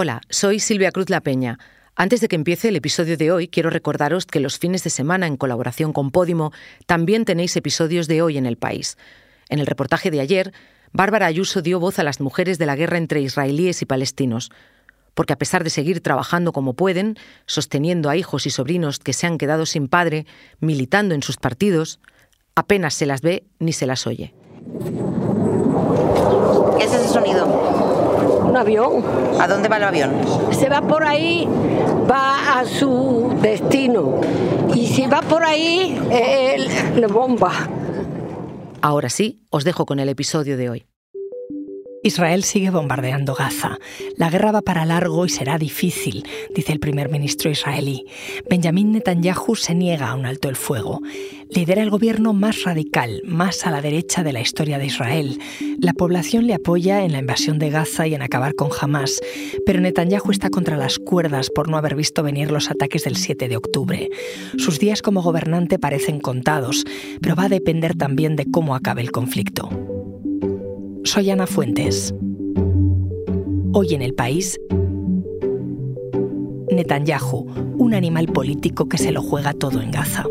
Hola, soy Silvia Cruz La Peña. Antes de que empiece el episodio de hoy, quiero recordaros que los fines de semana, en colaboración con Podimo, también tenéis episodios de hoy en el país. En el reportaje de ayer, Bárbara Ayuso dio voz a las mujeres de la guerra entre israelíes y palestinos, porque a pesar de seguir trabajando como pueden, sosteniendo a hijos y sobrinos que se han quedado sin padre, militando en sus partidos, apenas se las ve ni se las oye. ¿Qué es ese sonido? Un avión. ¿A dónde va el avión? Se va por ahí, va a su destino. Y si va por ahí, él le bomba. Ahora sí, os dejo con el episodio de hoy. Israel sigue bombardeando Gaza. La guerra va para largo y será difícil, dice el primer ministro israelí. Benjamin Netanyahu se niega a un alto el fuego. Lidera el gobierno más radical, más a la derecha de la historia de Israel. La población le apoya en la invasión de Gaza y en acabar con Hamas, pero Netanyahu está contra las cuerdas por no haber visto venir los ataques del 7 de octubre. Sus días como gobernante parecen contados, pero va a depender también de cómo acabe el conflicto. Soy Ana Fuentes. Hoy en el país, Netanyahu, un animal político que se lo juega todo en Gaza.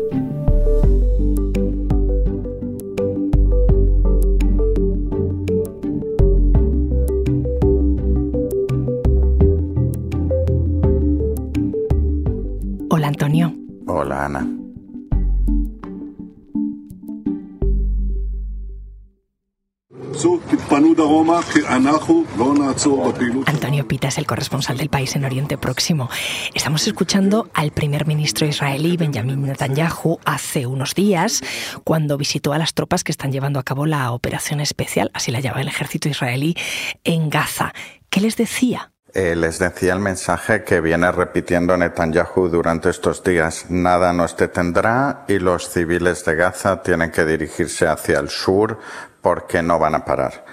Hola Antonio. Hola Ana. Antonio Pita es el corresponsal del país en Oriente Próximo. Estamos escuchando al primer ministro israelí Benjamin Netanyahu hace unos días cuando visitó a las tropas que están llevando a cabo la operación especial, así la llama el ejército israelí, en Gaza. ¿Qué les decía? Eh, les decía el mensaje que viene repitiendo Netanyahu durante estos días. Nada nos detendrá y los civiles de Gaza tienen que dirigirse hacia el sur porque no van a parar.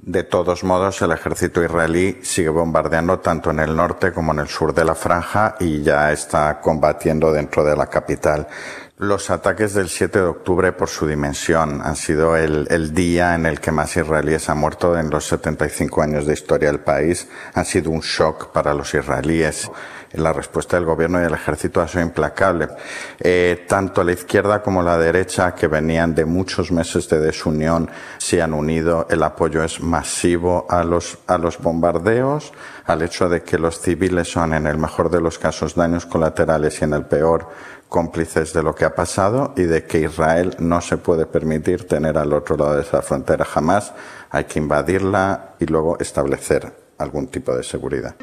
De todos modos, el ejército israelí sigue bombardeando tanto en el norte como en el sur de la franja y ya está combatiendo dentro de la capital. Los ataques del 7 de octubre, por su dimensión, han sido el, el, día en el que más israelíes han muerto en los 75 años de historia del país. Han sido un shock para los israelíes la respuesta del gobierno y del ejército ha sido implacable. Eh, tanto la izquierda como la derecha, que venían de muchos meses de desunión, se han unido. El apoyo es masivo a los, a los bombardeos, al hecho de que los civiles son, en el mejor de los casos, daños colaterales y en el peor, cómplices de lo que ha pasado y de que Israel no se puede permitir tener al otro lado de esa frontera jamás. Hay que invadirla y luego establecer algún tipo de seguridad.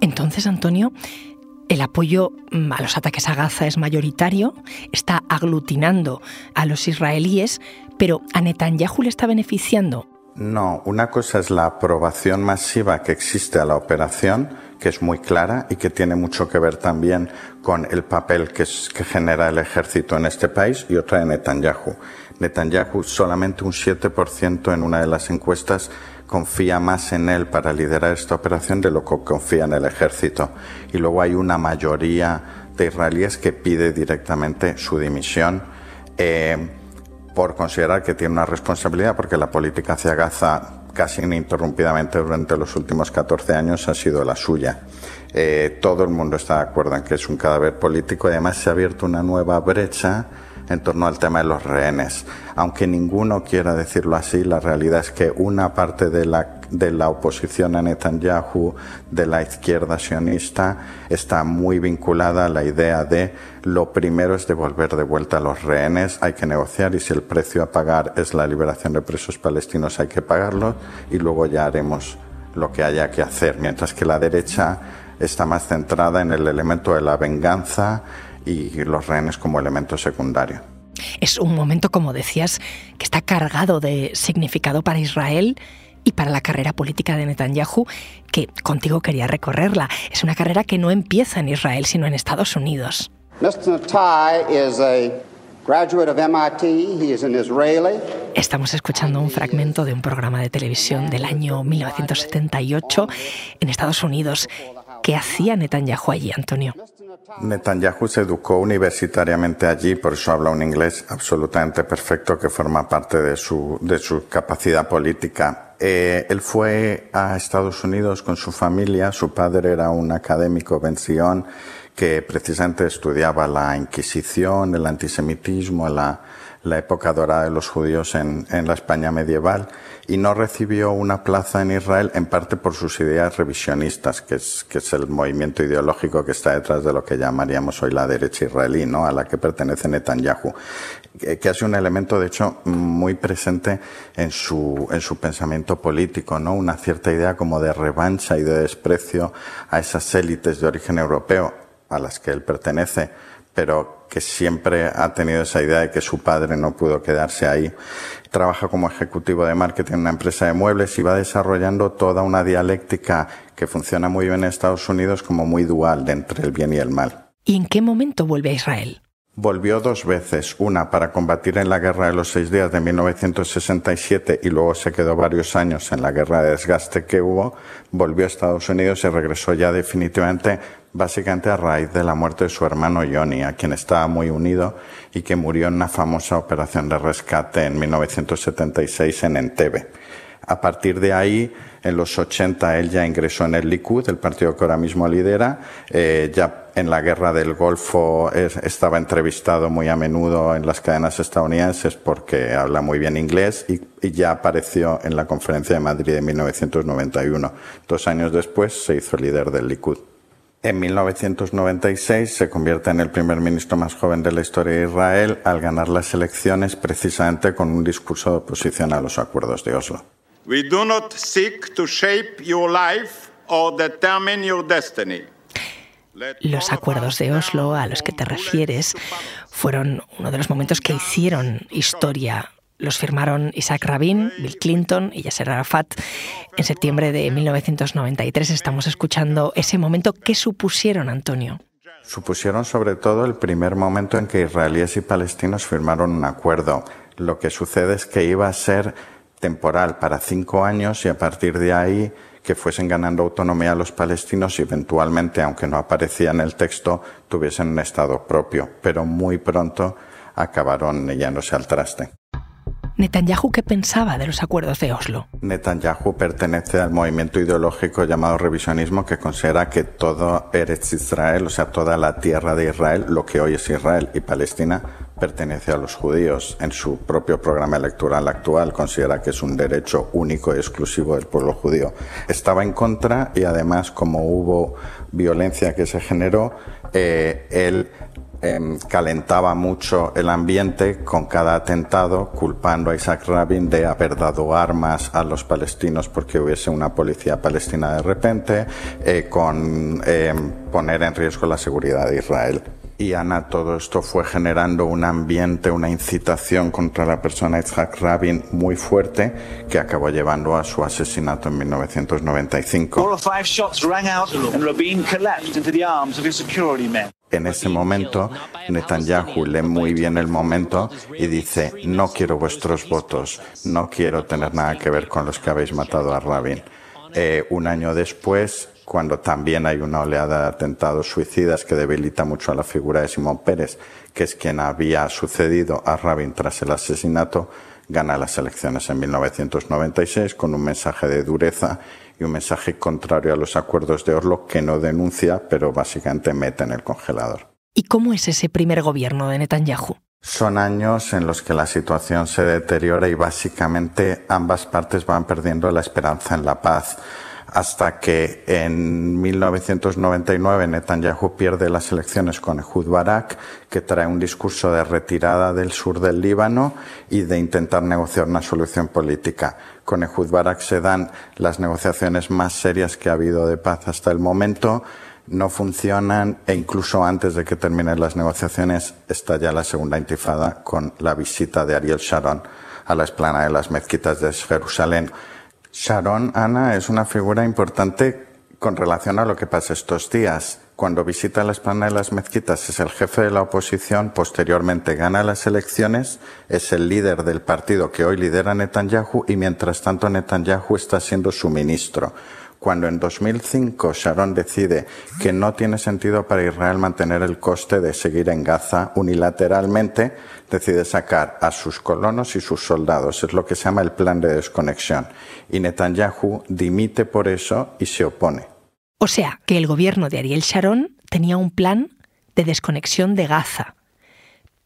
Entonces, Antonio, el apoyo mm, a los ataques a Gaza es mayoritario, está aglutinando a los israelíes, pero ¿a Netanyahu le está beneficiando? No, una cosa es la aprobación masiva que existe a la operación, que es muy clara y que tiene mucho que ver también con el papel que, genera el ejército en este país, y otra de Netanyahu. Netanyahu solamente un 7% en una de las encuestas confía más en él para liderar esta operación de lo que confía en el ejército. Y luego hay una mayoría de israelíes que pide directamente su dimisión eh, por considerar que tiene una responsabilidad, porque la política hacia Gaza casi ininterrumpidamente durante los últimos 14 años ha sido la suya. Eh, todo el mundo está de acuerdo en que es un cadáver político y además se ha abierto una nueva brecha en torno al tema de los rehenes. Aunque ninguno quiera decirlo así, la realidad es que una parte de la, de la oposición a Netanyahu, de la izquierda sionista, está muy vinculada a la idea de lo primero es devolver de vuelta a los rehenes, hay que negociar y si el precio a pagar es la liberación de presos palestinos hay que pagarlo y luego ya haremos lo que haya que hacer, mientras que la derecha está más centrada en el elemento de la venganza y los rehenes como elemento secundario. Es un momento, como decías, que está cargado de significado para Israel y para la carrera política de Netanyahu, que contigo quería recorrerla. Es una carrera que no empieza en Israel, sino en Estados Unidos. Estamos escuchando un fragmento de un programa de televisión del año 1978 en Estados Unidos. ¿Qué hacía Netanyahu allí, Antonio? Netanyahu se educó universitariamente allí, por eso habla un inglés absolutamente perfecto que forma parte de su, de su capacidad política. Eh, él fue a Estados Unidos con su familia, su padre era un académico Ben que precisamente estudiaba la Inquisición, el antisemitismo, la, la época dorada de los judíos en, en, la España medieval y no recibió una plaza en Israel en parte por sus ideas revisionistas, que es, que es el movimiento ideológico que está detrás de lo que llamaríamos hoy la derecha israelí, ¿no? a la que pertenece Netanyahu, que, que sido un elemento de hecho muy presente en su, en su pensamiento político, ¿no? una cierta idea como de revancha y de desprecio a esas élites de origen europeo a las que él pertenece, pero que siempre ha tenido esa idea de que su padre no pudo quedarse ahí. Trabaja como ejecutivo de marketing en una empresa de muebles y va desarrollando toda una dialéctica que funciona muy bien en Estados Unidos como muy dual de entre el bien y el mal. ¿Y en qué momento vuelve a Israel? Volvió dos veces, una para combatir en la Guerra de los Seis Días de 1967 y luego se quedó varios años en la guerra de desgaste que hubo, volvió a Estados Unidos y regresó ya definitivamente básicamente a raíz de la muerte de su hermano Johnny, a quien estaba muy unido y que murió en una famosa operación de rescate en 1976 en Entebbe. A partir de ahí, en los 80, él ya ingresó en el Likud, el partido que ahora mismo lidera. Eh, ya en la guerra del Golfo estaba entrevistado muy a menudo en las cadenas estadounidenses porque habla muy bien inglés y, y, ya apareció en la conferencia de Madrid de 1991. Dos años después se hizo líder del Likud. En 1996 se convierte en el primer ministro más joven de la historia de Israel al ganar las elecciones precisamente con un discurso de oposición a los acuerdos de Oslo. We do not seek to shape your life or determine your destiny. Los acuerdos de Oslo a los que te refieres fueron uno de los momentos que hicieron historia los firmaron Isaac Rabin, Bill Clinton y Yasser Arafat en septiembre de 1993. Estamos escuchando ese momento. ¿Qué supusieron, Antonio? Supusieron sobre todo el primer momento en que israelíes y palestinos firmaron un acuerdo. Lo que sucede es que iba a ser temporal para cinco años y a partir de ahí que fuesen ganando autonomía los palestinos y eventualmente, aunque no aparecía en el texto, tuviesen un Estado propio. Pero muy pronto acabaron yéndose al traste. Netanyahu qué pensaba de los acuerdos de Oslo? Netanyahu pertenece al movimiento ideológico llamado revisionismo que considera que todo Eretz Israel, o sea, toda la tierra de Israel, lo que hoy es Israel y Palestina, pertenece a los judíos. En su propio programa electoral actual considera que es un derecho único y exclusivo del pueblo judío. Estaba en contra y además como hubo violencia que se generó, eh, él eh, calentaba mucho el ambiente con cada atentado, culpando a Isaac Rabin de haber dado armas a los palestinos porque hubiese una policía palestina de repente, eh, con eh, poner en riesgo la seguridad de Israel. Y Ana, todo esto fue generando un ambiente, una incitación contra la persona Isaac Rabin muy fuerte que acabó llevando a su asesinato en 1995. En ese momento, Netanyahu lee muy bien el momento y dice, no quiero vuestros votos, no quiero tener nada que ver con los que habéis matado a Rabin. Eh, un año después, cuando también hay una oleada de atentados suicidas que debilita mucho a la figura de Simón Pérez, que es quien había sucedido a Rabin tras el asesinato, gana las elecciones en 1996 con un mensaje de dureza y un mensaje contrario a los acuerdos de Oslo que no denuncia, pero básicamente mete en el congelador. ¿Y cómo es ese primer gobierno de Netanyahu? Son años en los que la situación se deteriora y básicamente ambas partes van perdiendo la esperanza en la paz hasta que en 1999 Netanyahu pierde las elecciones con Ehud Barak, que trae un discurso de retirada del sur del Líbano y de intentar negociar una solución política. Con Ehud Barak se dan las negociaciones más serias que ha habido de paz hasta el momento no funcionan e incluso antes de que terminen las negociaciones está ya la segunda intifada con la visita de Ariel Sharon a la esplana de las mezquitas de Jerusalén. Sharon, Ana, es una figura importante con relación a lo que pasa estos días. Cuando visita la espalda de las mezquitas es el jefe de la oposición, posteriormente gana las elecciones, es el líder del partido que hoy lidera Netanyahu y mientras tanto Netanyahu está siendo su ministro. Cuando en 2005 Sharon decide que no tiene sentido para Israel mantener el coste de seguir en Gaza unilateralmente, decide sacar a sus colonos y sus soldados. Es lo que se llama el plan de desconexión. Y Netanyahu dimite por eso y se opone. O sea, que el gobierno de Ariel Sharon tenía un plan de desconexión de Gaza.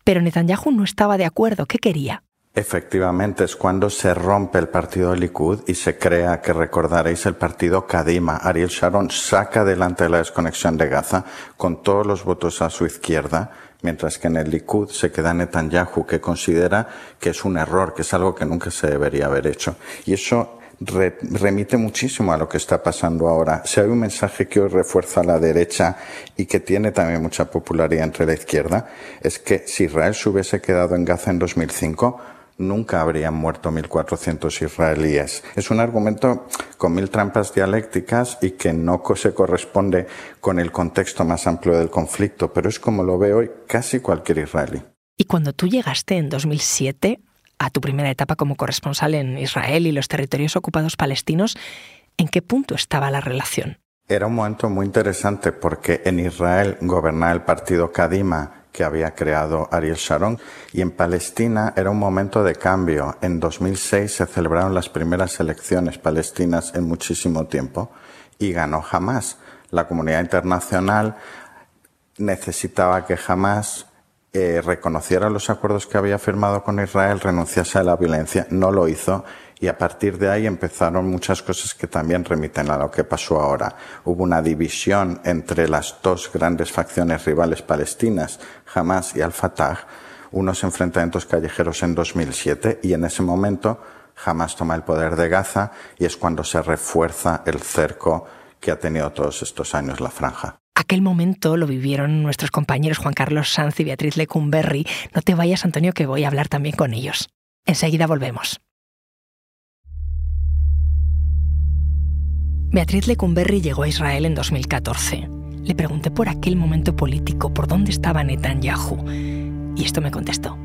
Pero Netanyahu no estaba de acuerdo. ¿Qué quería? Efectivamente, es cuando se rompe el partido Likud y se crea, que recordaréis, el partido Kadima. Ariel Sharon saca adelante la desconexión de Gaza con todos los votos a su izquierda, mientras que en el Likud se queda Netanyahu, que considera que es un error, que es algo que nunca se debería haber hecho. Y eso remite muchísimo a lo que está pasando ahora. Si hay un mensaje que hoy refuerza a la derecha y que tiene también mucha popularidad entre la izquierda, es que si Israel se hubiese quedado en Gaza en 2005, nunca habrían muerto 1.400 israelíes. Es un argumento con mil trampas dialécticas y que no se corresponde con el contexto más amplio del conflicto, pero es como lo ve hoy casi cualquier israelí. Y cuando tú llegaste en 2007 a tu primera etapa como corresponsal en Israel y los territorios ocupados palestinos, ¿en qué punto estaba la relación? Era un momento muy interesante porque en Israel gobernaba el partido Kadima, que había creado Ariel Sharon. Y en Palestina era un momento de cambio. En 2006 se celebraron las primeras elecciones palestinas en muchísimo tiempo y ganó Hamas. La comunidad internacional necesitaba que Hamas eh, reconociera los acuerdos que había firmado con Israel, renunciase a la violencia. No lo hizo y a partir de ahí empezaron muchas cosas que también remiten a lo que pasó ahora. Hubo una división entre las dos grandes facciones rivales palestinas, Hamas y Al-Fatah, unos enfrentamientos callejeros en 2007 y en ese momento Hamas toma el poder de Gaza y es cuando se refuerza el cerco que ha tenido todos estos años la franja. Aquel momento lo vivieron nuestros compañeros Juan Carlos Sanz y Beatriz Lecumberri. No te vayas, Antonio, que voy a hablar también con ellos. Enseguida volvemos. Beatriz Lecumberri llegó a Israel en 2014. Le pregunté por aquel momento político, por dónde estaba Netanyahu, y esto me contestó.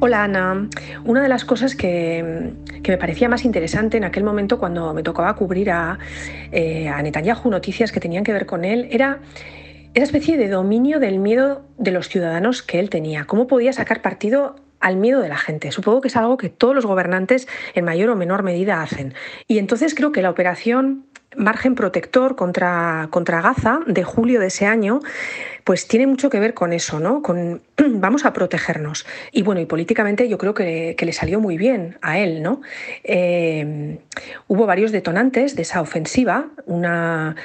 Hola Ana, una de las cosas que, me parecía más interesante en aquel momento cuando me tocaba cubrir a, eh, a Netanyahu noticias que tenían que ver con él era esa especie de dominio del miedo de los ciudadanos que él tenía, cómo podía sacar partido al miedo de la gente. Supongo que es algo que todos los gobernantes en mayor o menor medida hacen. Y entonces creo que la operación margen protector contra, contra Gaza de julio de ese año, pues tiene mucho que ver con eso, ¿no? Con vamos a protegernos. Y bueno, y políticamente yo creo que, le salió muy bien a él, ¿no? Eh, hubo varios detonantes de esa ofensiva, una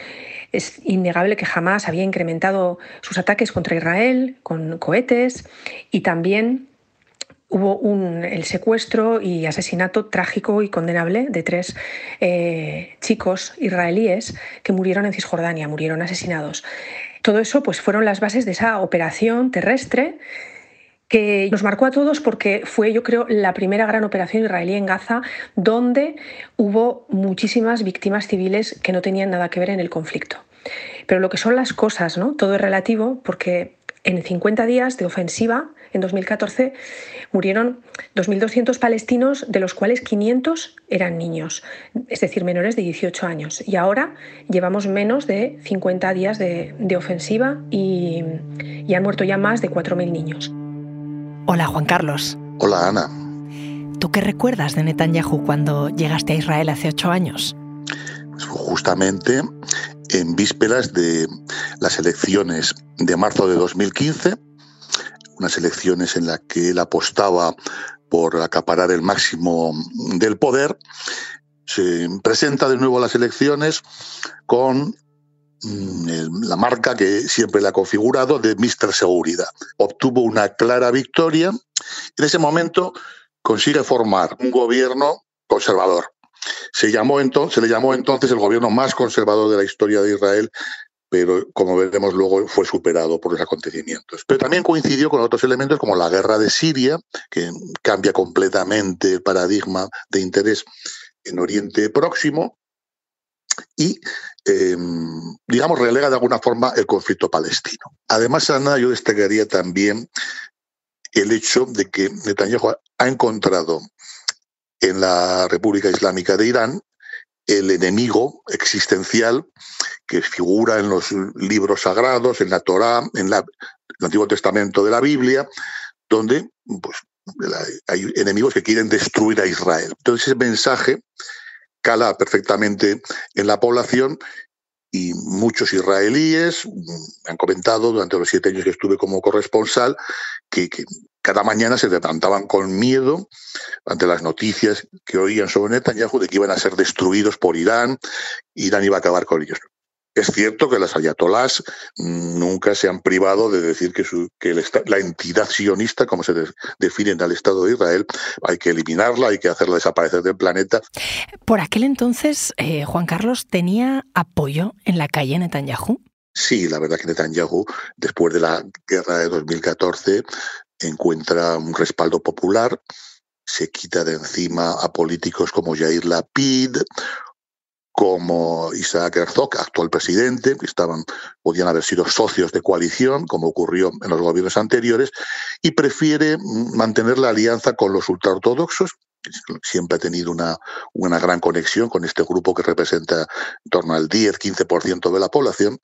es innegable que jamás había incrementado sus ataques contra Israel con cohetes y también hubo el secuestro y asesinato trágico y condenable de tres eh, chicos israelíes que murieron en Cisjordania, murieron asesinados. Todo eso pues, fueron las bases de esa operación terrestre que nos marcó a todos porque fue, yo creo, la primera gran operación israelí en Gaza donde hubo muchísimas víctimas civiles que no tenían nada que ver en el conflicto. Pero lo que son las cosas, ¿no? Todo es relativo porque en 50 días de ofensiva en 2014 murieron 2.200 palestinos, de los cuales 500 eran niños, es decir, menores de 18 años. Y ahora llevamos menos de 50 días de, ofensiva y, y han muerto ya más de 4.000 niños. Hola Juan Carlos. Hola Ana. ¿Tú qué recuerdas de Netanyahu cuando llegaste a Israel hace ocho años? Pues justamente en vísperas de las elecciones de marzo de 2015 unas elecciones en las que él apostaba por acaparar el máximo del poder, se presenta de nuevo a las elecciones con mm, la marca que siempre le ha configurado de Mr. Seguridad. Obtuvo una clara victoria en ese momento consigue formar un gobierno conservador. Se, llamó entonces, se le llamó entonces el gobierno más conservador de la historia de Israel pero como veremos luego fue superado por los acontecimientos. Pero también coincidió con otros elementos como la guerra de Siria, que cambia completamente el paradigma de interés en Oriente Próximo, y, em, digamos, relega de alguna forma el conflicto palestino. Además, Ana, yo destacaría también el hecho de que Netanyahu ha encontrado en la República Islámica de Irán el enemigo existencial que figura en los libros sagrados, en la Torá, en, el Antiguo Testamento de la Biblia, donde pues, hay enemigos que quieren destruir a Israel. Entonces ese mensaje cala perfectamente en la población y muchos israelíes me han comentado durante los siete años que estuve como corresponsal que, cada mañana se levantaban con miedo ante las noticias que oían sobre Netanyahu de que iban a ser destruidos por Irán, Irán iba a acabar con ellos. Es cierto que las ayatolás nunca se han privado de decir que, la entidad sionista, como se define en el Estado de Israel, hay que eliminarla, hay que hacerla desaparecer del planeta. Por aquel entonces, eh, Juan Carlos, ¿tenía apoyo en la calle Netanyahu? Sí, la verdad que Netanyahu, después de la guerra de 2014, encuentra un respaldo popular, se quita de encima a políticos como Yair Lapid como Isaac Herzog, actual presidente, que estaban, podían haber sido socios de coalición, como ocurrió en los gobiernos anteriores, y prefiere mantener la alianza con los ultraortodoxos, siempre ha tenido una, una gran conexión con este grupo que representa en torno al 10-15% de la población,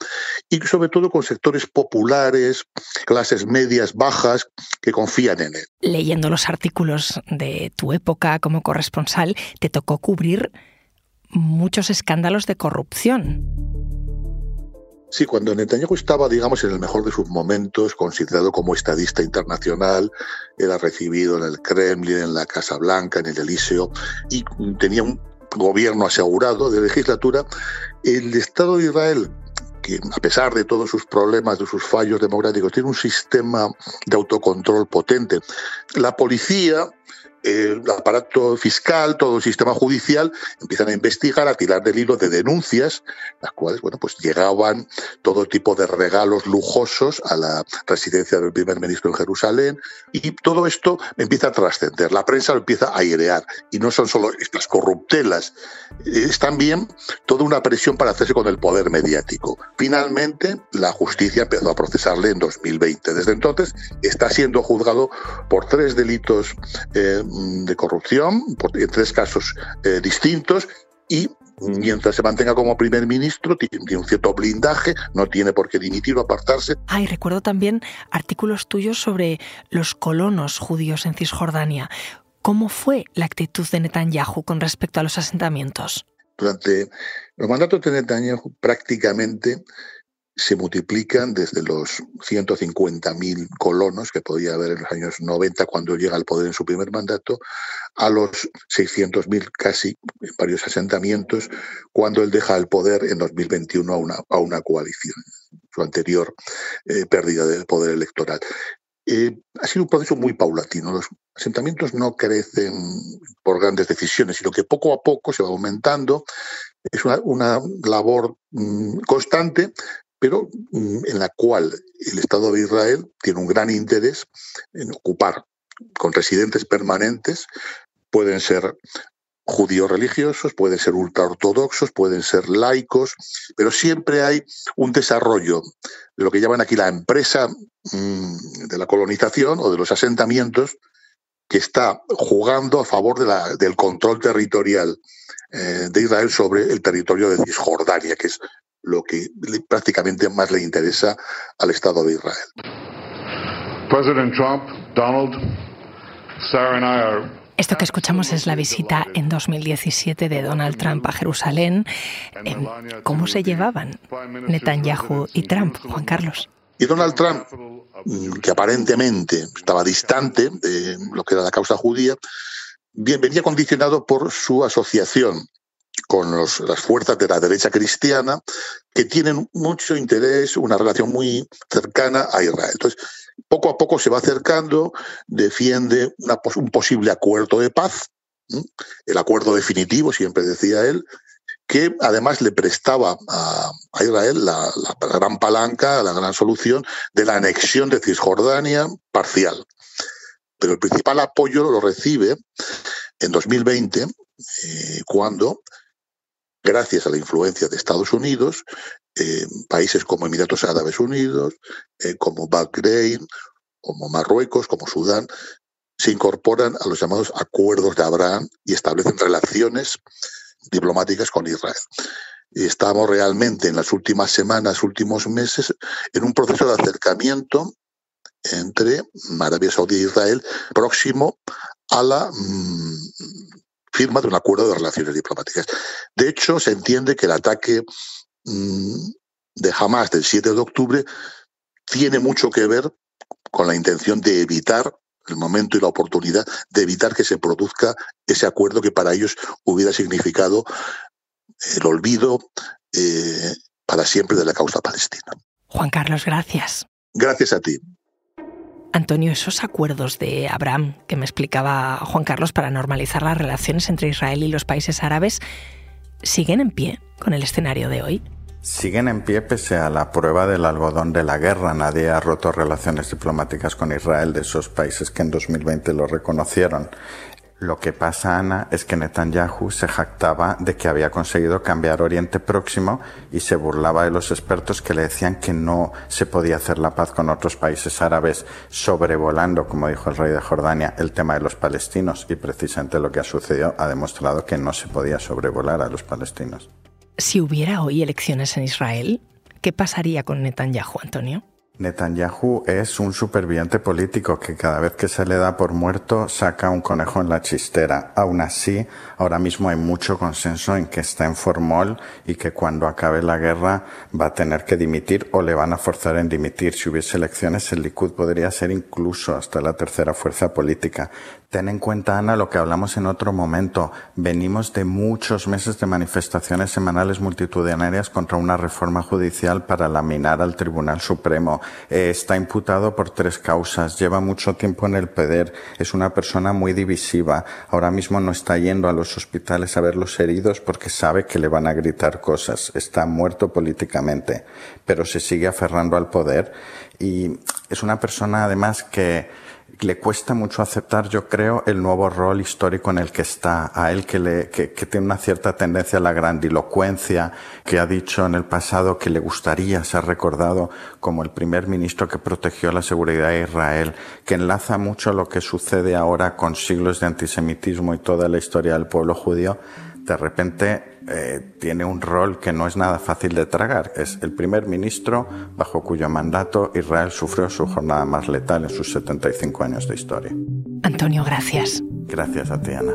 y sobre todo con sectores populares, clases medias, bajas, que confían en él. Leyendo los artículos de tu época como corresponsal, te tocó cubrir muchos escándalos de corrupción. Sí, cuando Netanyahu estaba, digamos, en el mejor de sus momentos, considerado como estadista internacional, era recibido en el Kremlin, en la Casa Blanca, en el Elíseo, y tenía un gobierno asegurado de legislatura, el Estado de Israel, que a pesar de todos sus problemas, de sus fallos democráticos, tiene un sistema de autocontrol potente. La policía el aparato fiscal, todo el sistema judicial, empiezan a investigar, a tirar del hilo de denuncias, las cuales, bueno, pues llegaban todo tipo de regalos lujosos a la residencia del primer ministro en Jerusalén, y todo esto empieza a trascender. La prensa lo empieza a airear, y no son solo estas corruptelas, es también toda una presión para hacerse con el poder mediático. Finalmente, la justicia empezó a procesarle en 2020. Desde entonces, está siendo juzgado por tres delitos. Eh, de corrupción en tres casos eh, distintos y mientras se mantenga como primer ministro, tiene un cierto blindaje, no tiene por qué dimitir o apartarse. Ah, y recuerdo también artículos tuyos sobre los colonos judíos en Cisjordania. ¿Cómo fue la actitud de Netanyahu con respecto a los asentamientos? Durante los mandatos de Netanyahu prácticamente se multiplican desde los 150.000 colonos que podía haber en los años 90 cuando llega al poder en su primer mandato, a los 600.000 casi en varios asentamientos cuando él deja el poder en 2021 a una, a una coalición, su anterior eh, pérdida del poder electoral. Eh, ha sido un proceso muy paulatino. Los asentamientos no crecen por grandes decisiones, sino que poco a poco se va aumentando. Es una, labor mm, constante, pero mm, en la cual el Estado de Israel tiene un gran interés en ocupar con residentes permanentes, pueden ser judíos religiosos, pueden ser ultraortodoxos, pueden ser laicos, pero siempre hay un desarrollo de lo que llaman aquí la empresa mm, de la colonización o de los asentamientos que está jugando a favor del control territorial eh, de Israel sobre el territorio de Cisjordania, que es lo que prácticamente más le interesa al Estado de Israel. Trump, Donald, Esto que escuchamos es la visita en 2017 de Donald Trump a Jerusalén. Em, ¿Cómo se llevaban Netanyahu y Trump, Juan Carlos? Y Donald Trump, mm, que aparentemente estaba distante de lo que era la causa judía, bien, venía condicionado por su asociación con las fuerzas de la derecha cristiana que tienen mucho interés, una relación muy cercana a Israel. Entonces, poco a poco se va acercando, defiende un posible acuerdo de paz, el acuerdo definitivo, siempre decía él, que además le prestaba a, Israel la, la, gran palanca, la gran solución de la anexión de Cisjordania parcial. Pero el principal apoyo lo recibe en 2020, eh, cuando gracias a la influencia de Estados Unidos, eh, países como Emiratos Árabes Unidos, eh, como Bahrein, como Marruecos, como Sudán, se incorporan a los llamados acuerdos de Abraham y establecen relaciones diplomáticas con Israel. Y estamos realmente en las últimas semanas, últimos meses, en un proceso de acercamiento entre Arabia Saudí e Israel próximo a la mm, firma de un acuerdo de relaciones diplomáticas. De hecho, se entiende que el ataque mm, de Hamas del 7 de octubre tiene mucho que ver con la intención de evitar el momento y la oportunidad de evitar que se produzca ese acuerdo que para ellos hubiera significado el olvido eh, para siempre de la causa palestina. Juan Carlos, gracias. Gracias a ti. Antonio, esos acuerdos de Abraham que me explicaba Juan Carlos para normalizar las relaciones entre Israel y los países árabes, ¿siguen en pie con el escenario de hoy? Siguen en pie pese a la prueba del algodón de la guerra. Nadie ha roto relaciones diplomáticas con Israel de esos países que en 2020 lo reconocieron. Lo que pasa, Ana, es que Netanyahu se jactaba de que había conseguido cambiar Oriente Próximo y se burlaba de los expertos que le decían que no se podía hacer la paz con otros países árabes, sobrevolando, como dijo el rey de Jordania, el tema de los palestinos. Y precisamente lo que ha sucedido ha demostrado que no se podía sobrevolar a los palestinos. Si hubiera hoy elecciones en Israel, ¿qué pasaría con Netanyahu, Antonio? Netanyahu es un superviviente político que cada vez que se le da por muerto saca un conejo en la chistera. Aún así, ahora mismo hay mucho consenso en que está en formol y que cuando acabe la guerra va a tener que dimitir o le van a forzar en dimitir. Si hubiese elecciones, el Likud podría ser incluso hasta la tercera fuerza política. Ten en cuenta, Ana, lo que hablamos en otro momento. Venimos de muchos meses de manifestaciones semanales multitudinarias contra una reforma judicial para laminar al Tribunal Supremo. Eh, está imputado por tres causas. Lleva mucho tiempo en el poder. Es una persona muy divisiva. Ahora mismo no está yendo a los hospitales a ver los heridos porque sabe que le van a gritar cosas. Está muerto políticamente, pero se sigue aferrando al poder. Y es una persona además que le cuesta mucho aceptar, yo creo, el nuevo rol histórico en el que está, a él que, le, que, tiene una cierta tendencia a la grandilocuencia, que ha dicho en el pasado que le gustaría ser recordado como el primer ministro que protegió la seguridad de Israel, que enlaza mucho lo que sucede ahora con siglos de antisemitismo y toda la historia del pueblo judío de repente eh, tiene un rol que no es nada fácil de tragar. Es el primer ministro bajo cuyo mandato Israel sufrió su jornada más letal en sus 75 años de historia. Antonio, gracias. Gracias a ti, Ana.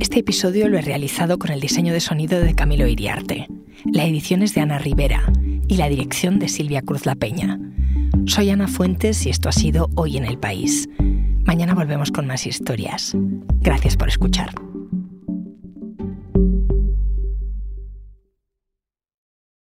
Este episodio lo he realizado con el diseño de sonido de Camilo Iriarte. La edición es de Ana Rivera y la dirección de Silvia Cruz La Peña. Soy Ana Fuentes y esto ha sido Hoy en el País. Mañana volvemos con más historias. Gracias por escuchar.